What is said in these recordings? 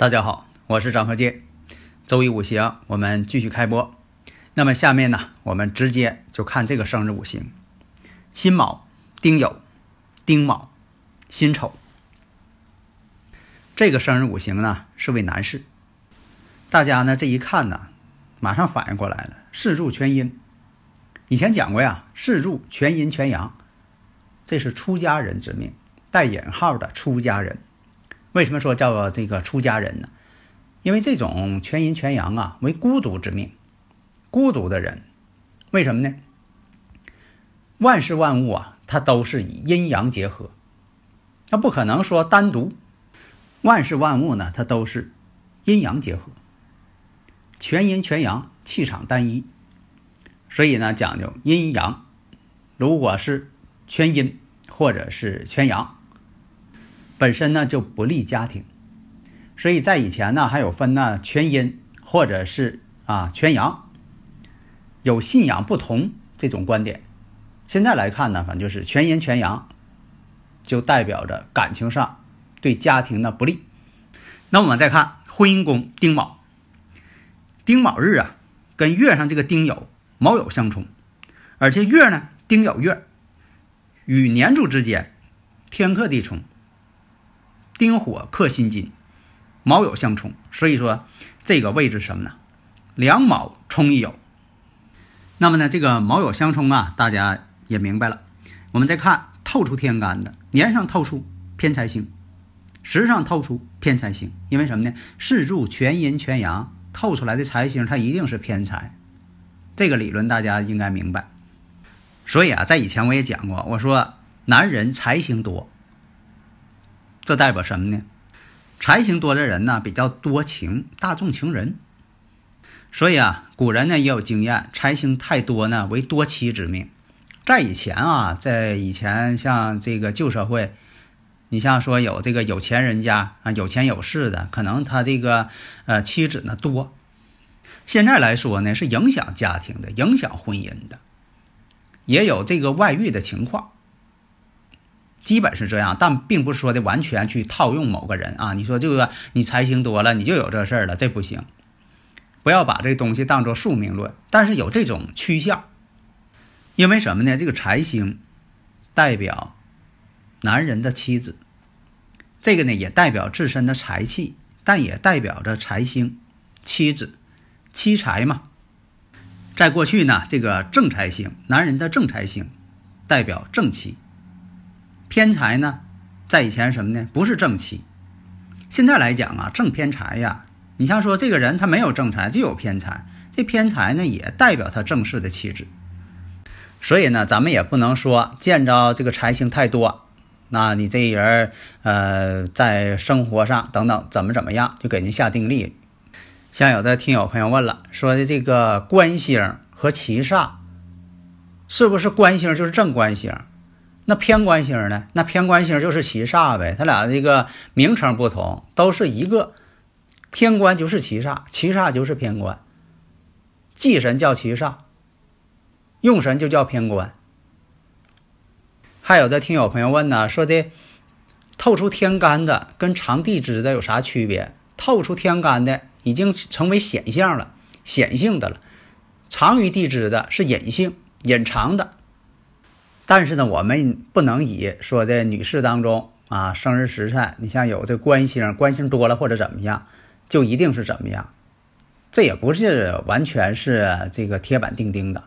大家好，我是张和建。周一五行，我们继续开播。那么下面呢，我们直接就看这个生日五行：辛卯、丁酉、丁卯、辛丑。这个生日五行呢是位男士。大家呢这一看呢，马上反应过来了，四柱全阴。以前讲过呀，四柱全阴全阳，这是出家人之命，带引号的出家人。为什么说叫这个出家人呢？因为这种全阴全阳啊，为孤独之命，孤独的人，为什么呢？万事万物啊，它都是以阴阳结合，它不可能说单独。万事万物呢，它都是阴阳结合，全阴全阳，气场单一，所以呢讲究阴阳。如果是全阴或者是全阳。本身呢就不利家庭，所以在以前呢还有分呢全阴或者是啊全阳，有信仰不同这种观点。现在来看呢，反正就是全阴全阳，就代表着感情上对家庭呢不利。那我们再看婚姻宫丁卯，丁卯日啊跟月上这个丁酉卯酉相冲，而且月呢丁酉月与年柱之间天克地冲。丁火克辛金，卯酉相冲，所以说这个位置什么呢？两卯冲一酉。那么呢，这个卯酉相冲啊，大家也明白了。我们再看透出天干的年上透出偏财星，时上透出偏财星，因为什么呢？四柱全阴全阳透出来的财星，它一定是偏财。这个理论大家应该明白。所以啊，在以前我也讲过，我说男人财星多。这代表什么呢？财星多的人呢，比较多情，大众情人。所以啊，古人呢也有经验，财星太多呢为多妻之命。在以前啊，在以前像这个旧社会，你像说有这个有钱人家啊，有钱有势的，可能他这个呃妻子呢多。现在来说呢，是影响家庭的，影响婚姻的，也有这个外遇的情况。基本是这样，但并不是说的完全去套用某个人啊。你说这个你财星多了，你就有这事儿了，这不行。不要把这东西当做宿命论，但是有这种趋向。因为什么呢？这个财星代表男人的妻子，这个呢也代表自身的财气，但也代表着财星妻子妻财嘛。在过去呢，这个正财星，男人的正财星代表正妻。偏财呢，在以前什么呢？不是正妻。现在来讲啊，正偏财呀，你像说这个人他没有正财，就有偏财。这偏财呢，也代表他正式的气质。所以呢，咱们也不能说见着这个财星太多，那你这人呃，在生活上等等怎么怎么样，就给您下定力。像有的听友朋友问了，说的这个官星和七煞，是不是官星就是正官星？那偏官星呢？那偏官星就是七煞呗，它俩这个名称不同，都是一个偏官就是七煞，七煞就是偏官。忌神叫七煞，用神就叫偏官。还有的听友朋友问呢，说的透出天干的跟长地支的有啥区别？透出天干的已经成为显象了，显性的了；长于地支的是隐性、隐藏的。但是呢，我们不能以说的女士当中啊，生日时辰，你像有这官星，官星多了或者怎么样，就一定是怎么样，这也不是完全是这个铁板钉钉的。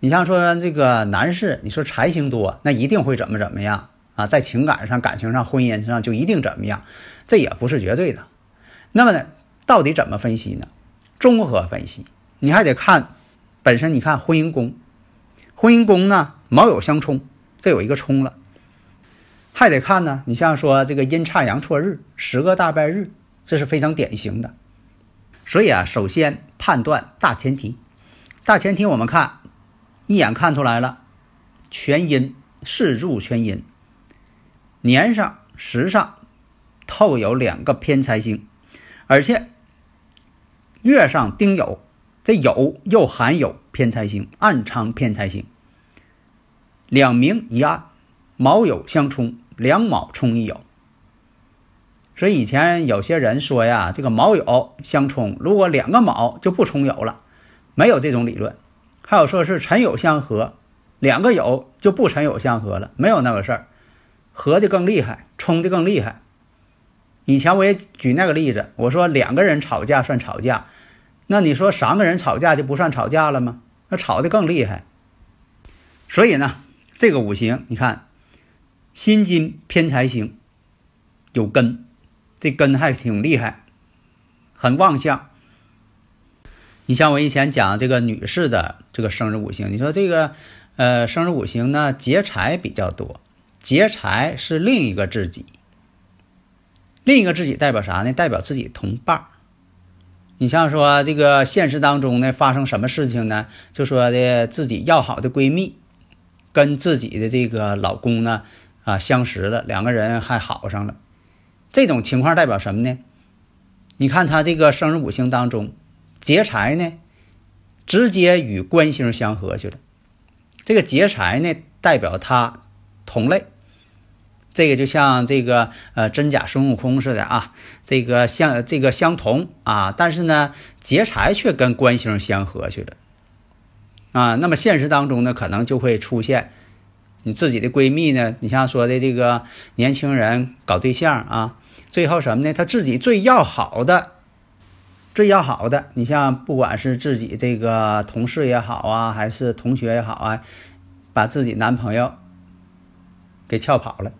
你像说这个男士，你说财星多，那一定会怎么怎么样啊，在情感上、感情上、婚姻上就一定怎么样，这也不是绝对的。那么呢，到底怎么分析呢？综合分析，你还得看本身。你看婚姻宫，婚姻宫呢卯酉相冲，这有一个冲了，还得看呢。你像说这个阴差阳错日，十个大败日，这是非常典型的。所以啊，首先判断大前提，大前提我们看一眼看出来了，全阴四柱全阴，年上时上透有两个偏财星，而且月上丁酉，这酉又含有偏财星，暗藏偏财星，两明一暗，卯酉相冲，两卯冲一酉。所以以前有些人说呀，这个卯酉相冲，如果两个卯就不冲酉了，没有这种理论。还有说是辰酉相合，两个酉就不辰酉相合了，没有那个事儿，合的更厉害，冲的更厉害。以前我也举那个例子，我说两个人吵架算吵架，那你说三个人吵架就不算吵架了吗？那吵的更厉害。所以呢，这个五行你看，辛金偏财星有根。这根还挺厉害，很旺相。你像我以前讲这个女士的这个生日五行，你说这个呃生日五行呢劫财比较多，劫财是另一个自己，另一个自己代表啥呢？代表自己同伴。你像说这个现实当中呢发生什么事情呢？就说的自己要好的闺蜜跟自己的这个老公呢啊相识了，两个人还好上了。这种情况代表什么呢？你看他这个生日五行当中，劫财呢，直接与官星相合去了。这个劫财呢，代表他同类，这个就像这个呃真假孙悟空似的啊，这个相这个相同啊，但是呢，劫财却跟官星相合去了啊。那么现实当中呢，可能就会出现。你自己的闺蜜呢？你像说的这个年轻人搞对象啊，最后什么呢？他自己最要好的、最要好的，你像不管是自己这个同事也好啊，还是同学也好啊，把自己男朋友给撬跑了，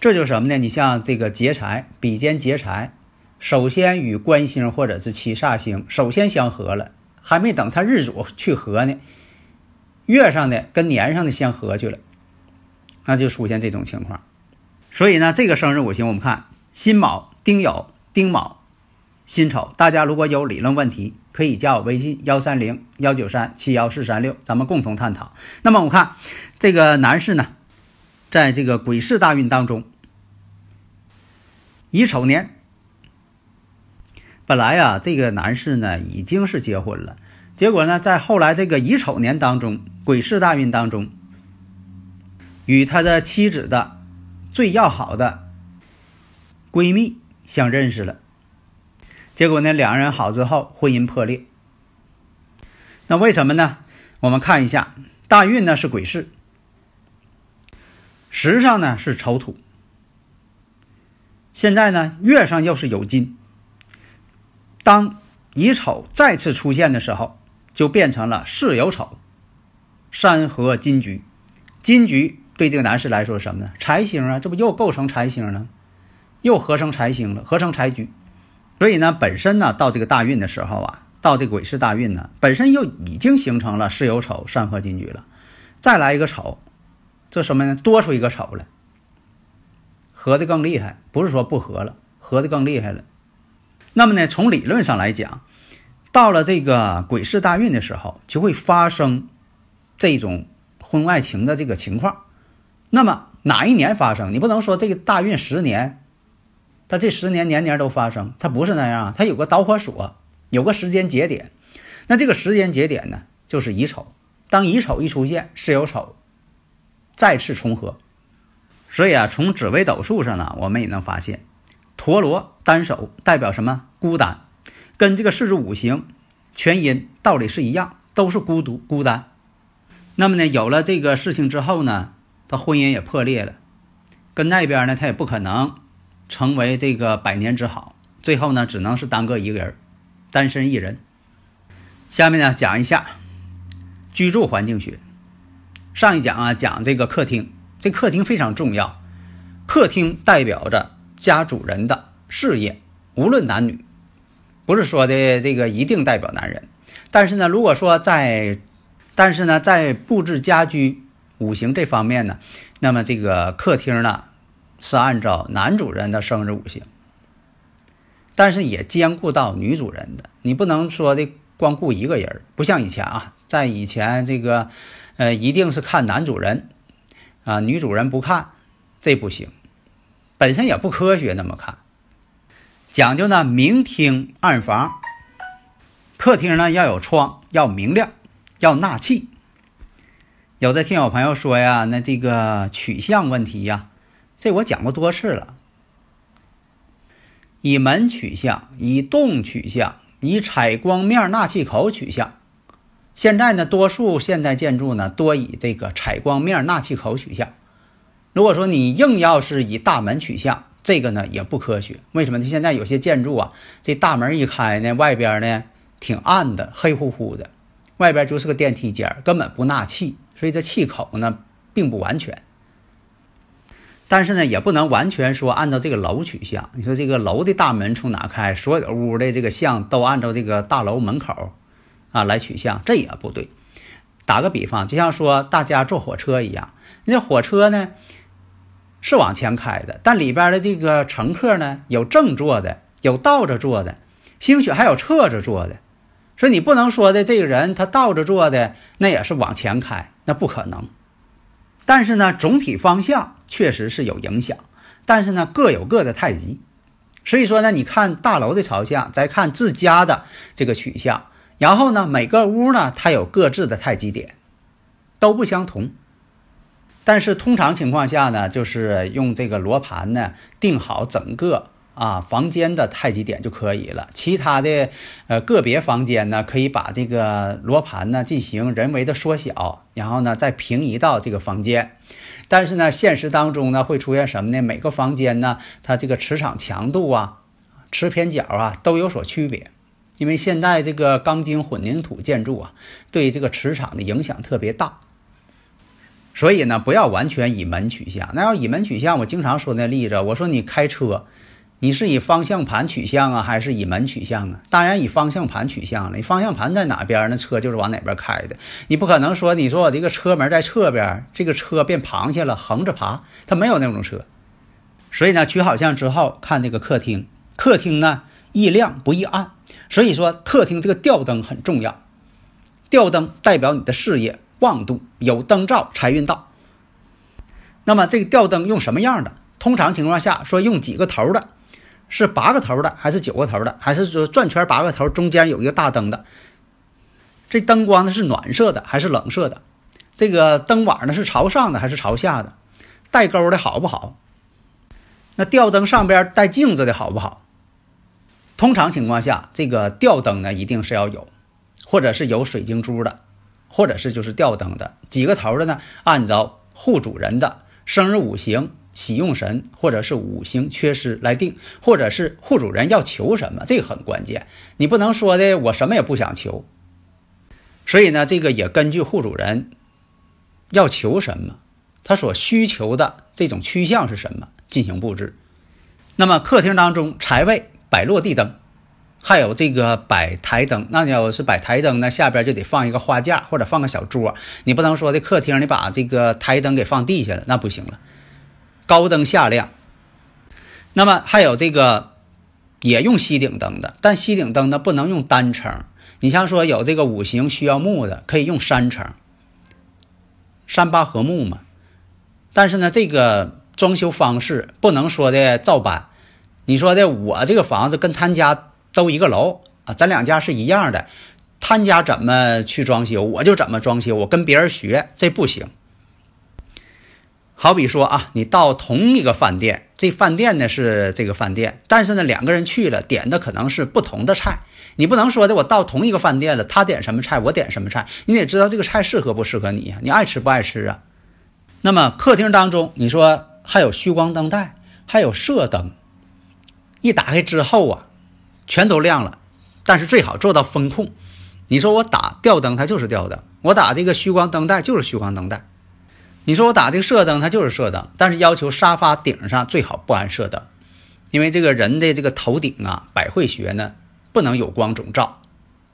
这就是什么呢？你像这个劫财，比肩劫财，首先与官星或者是七煞星首先相合了，还没等他日主去合呢。月上的跟年上的相合去了，那就出现这种情况。所以呢，这个生日五行我们看辛卯、丁酉、丁卯、辛丑。大家如果有理论问题，可以加我微信幺三零幺九三七幺四三六，咱们共同探讨。那么我看这个男士呢，在这个癸巳大运当中，乙丑年，本来呀，这个男士呢已经是结婚了。结果呢，在后来这个乙丑年当中，癸巳大运当中，与他的妻子的最要好的闺蜜相认识了。结果呢，两人好之后，婚姻破裂。那为什么呢？我们看一下，大运呢是癸巳，时上呢是丑土，现在呢月上又是有金。当乙丑再次出现的时候。就变成了巳酉丑，山合金局，金局对这个男士来说什么呢？财星啊，这不又构成财星了，又合成财星了，合成财局。所以呢，本身呢，到这个大运的时候啊，到这个癸巳大运呢，本身又已经形成了巳酉丑山合金局了，再来一个丑，这什么呢？多出一个丑来，合的更厉害，不是说不合了，合的更厉害了。那么呢，从理论上来讲。到了这个癸巳大运的时候，就会发生这种婚外情的这个情况。那么哪一年发生？你不能说这个大运十年，它这十年年年都发生，它不是那样，它有个导火索，有个时间节点。那这个时间节点呢，就是乙丑。当乙丑一出现，巳酉丑再次重合。所以啊，从紫微斗数上呢，我们也能发现，陀螺单手代表什么？孤单。跟这个四柱五行全阴道理是一样，都是孤独孤单。那么呢，有了这个事情之后呢，他婚姻也破裂了，跟那边呢，他也不可能成为这个百年之好，最后呢，只能是单个一个人，单身一人。下面呢，讲一下居住环境学。上一讲啊，讲这个客厅，这客厅非常重要，客厅代表着家主人的事业，无论男女。不是说的这个一定代表男人。但是呢，如果说在，但是呢，在布置家居五行这方面呢，那么这个客厅呢是按照男主人的生日五行，但是也兼顾到女主人的。你不能说的光顾一个人，不像以前啊，在以前这个，呃，一定是看男主人，啊，女主人不看，这不行，本身也不科学那么看。讲究呢，明厅暗房。客厅呢要有窗，要明亮，要纳气。有的听友朋友说呀，那这个取向问题呀，这我讲过多次了。以门取向，以洞取向，以采光面纳气口取向。现在呢，多数现代建筑呢多以这个采光面纳气口取向。如果说你硬要是以大门取向，这个呢也不科学。为什么呢？现在有些建筑啊，这大门一开呢，外边呢。挺暗的，黑乎乎的，外边就是个电梯间，根本不纳气，所以这气口呢并不完全。但是呢，也不能完全说按照这个楼取向。你说这个楼的大门从哪开，所有屋的这个向都按照这个大楼门口啊来取向，这也不对。打个比方，就像说大家坐火车一样，那火车呢是往前开的，但里边的这个乘客呢有正坐的，有倒着坐的，兴许还有侧着坐的。所以你不能说的这个人他倒着坐的那也是往前开，那不可能。但是呢，总体方向确实是有影响。但是呢，各有各的太极。所以说呢，你看大楼的朝向，再看自家的这个取向，然后呢，每个屋呢它有各自的太极点，都不相同。但是通常情况下呢，就是用这个罗盘呢定好整个。啊，房间的太极点就可以了。其他的，呃，个别房间呢，可以把这个罗盘呢进行人为的缩小，然后呢再平移到这个房间。但是呢，现实当中呢会出现什么呢？每个房间呢，它这个磁场强度啊、磁偏角啊都有所区别。因为现在这个钢筋混凝土建筑啊，对这个磁场的影响特别大。所以呢，不要完全以门取向。那要以门取向，我经常说那例子，我说你开车。你是以方向盘取向啊，还是以门取向啊？当然以方向盘取向了。你方向盘在哪边，那车就是往哪边开的。你不可能说，你说我这个车门在侧边，这个车变螃蟹了，横着爬，它没有那种车。所以呢，取好向之后，看这个客厅，客厅呢易亮不易暗。所以说，客厅这个吊灯很重要。吊灯代表你的事业旺度，有灯照财运到。那么这个吊灯用什么样的？通常情况下说用几个头的。是八个头的，还是九个头的，还是说转圈八个头，中间有一个大灯的？这灯光呢是暖色的还是冷色的？这个灯碗呢是朝上的还是朝下的？带钩的好不好？那吊灯上边带镜子的好不好？通常情况下，这个吊灯呢一定是要有，或者是有水晶珠的，或者是就是吊灯的几个头的呢？按照户主人的生日五行。喜用神或者是五行缺失来定，或者是户主人要求什么，这个很关键。你不能说的我什么也不想求。所以呢，这个也根据户主人要求什么，他所需求的这种趋向是什么进行布置。那么客厅当中财位摆落地灯，还有这个摆台灯。那要是摆台灯呢，下边就得放一个花架或者放个小桌。你不能说的客厅你把这个台灯给放地下了，那不行了。高灯下亮，那么还有这个也用吸顶灯的，但吸顶灯呢不能用单层。你像说有这个五行需要木的，可以用三层，三八合木嘛。但是呢，这个装修方式不能说的照搬。你说的我这个房子跟他家都一个楼啊，咱两家是一样的，他家怎么去装修，我就怎么装修，我跟别人学，这不行。好比说啊，你到同一个饭店，这饭店呢是这个饭店，但是呢两个人去了，点的可能是不同的菜。你不能说的，我到同一个饭店了，他点什么菜，我点什么菜，你得知道这个菜适合不适合你呀？你爱吃不爱吃啊？那么客厅当中，你说还有虚光灯带，还有射灯，一打开之后啊，全都亮了，但是最好做到风控。你说我打吊灯，它就是吊灯；我打这个虚光灯带，就是虚光灯带。你说我打这个射灯，它就是射灯，但是要求沙发顶上最好不安射灯，因为这个人的这个头顶啊，百会穴呢不能有光总照，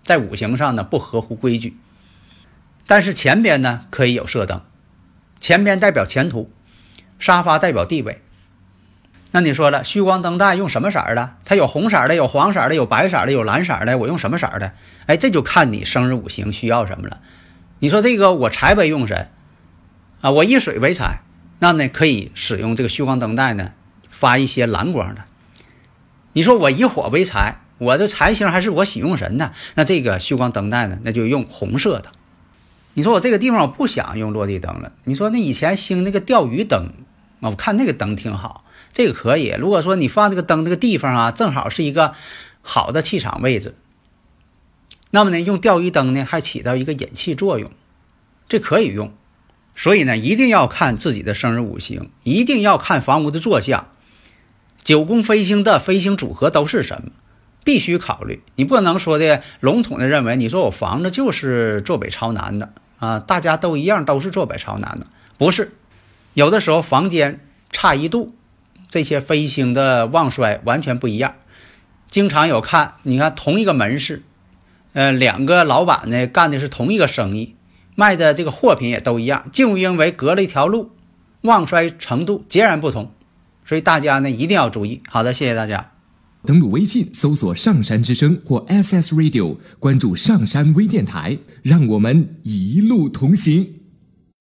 在五行上呢不合乎规矩。但是前边呢可以有射灯，前边代表前途，沙发代表地位。那你说了，虚光灯带用什么色儿的？它有红色的，有黄色的，有白色的，有蓝色的。我用什么色的？哎，这就看你生日五行需要什么了。你说这个我财为用神啊，我以水为财，那呢可以使用这个虚光灯带呢，发一些蓝光的。你说我以火为财，我这财星还是我喜用神呢，那这个虚光灯带呢，那就用红色的。你说我这个地方我不想用落地灯了，你说那以前兴那个钓鱼灯啊，我看那个灯挺好。这个可以。如果说你放这个灯这个地方啊，正好是一个好的气场位置，那么呢，用钓鱼灯呢还起到一个引气作用，这可以用。所以呢，一定要看自己的生日五行，一定要看房屋的坐向，九宫飞星的飞星组合都是什么，必须考虑。你不能说的笼统的认为，你说我房子就是坐北朝南的啊，大家都一样，都是坐北朝南的，不是。有的时候房间差一度。这些飞星的旺衰完全不一样，经常有看，你看同一个门市，呃，两个老板呢干的是同一个生意，卖的这个货品也都一样，就因为隔了一条路，旺衰程度截然不同，所以大家呢一定要注意。好的，谢谢大家。登录微信搜索“上山之声”或 SS Radio，关注上山微电台，让我们一路同行。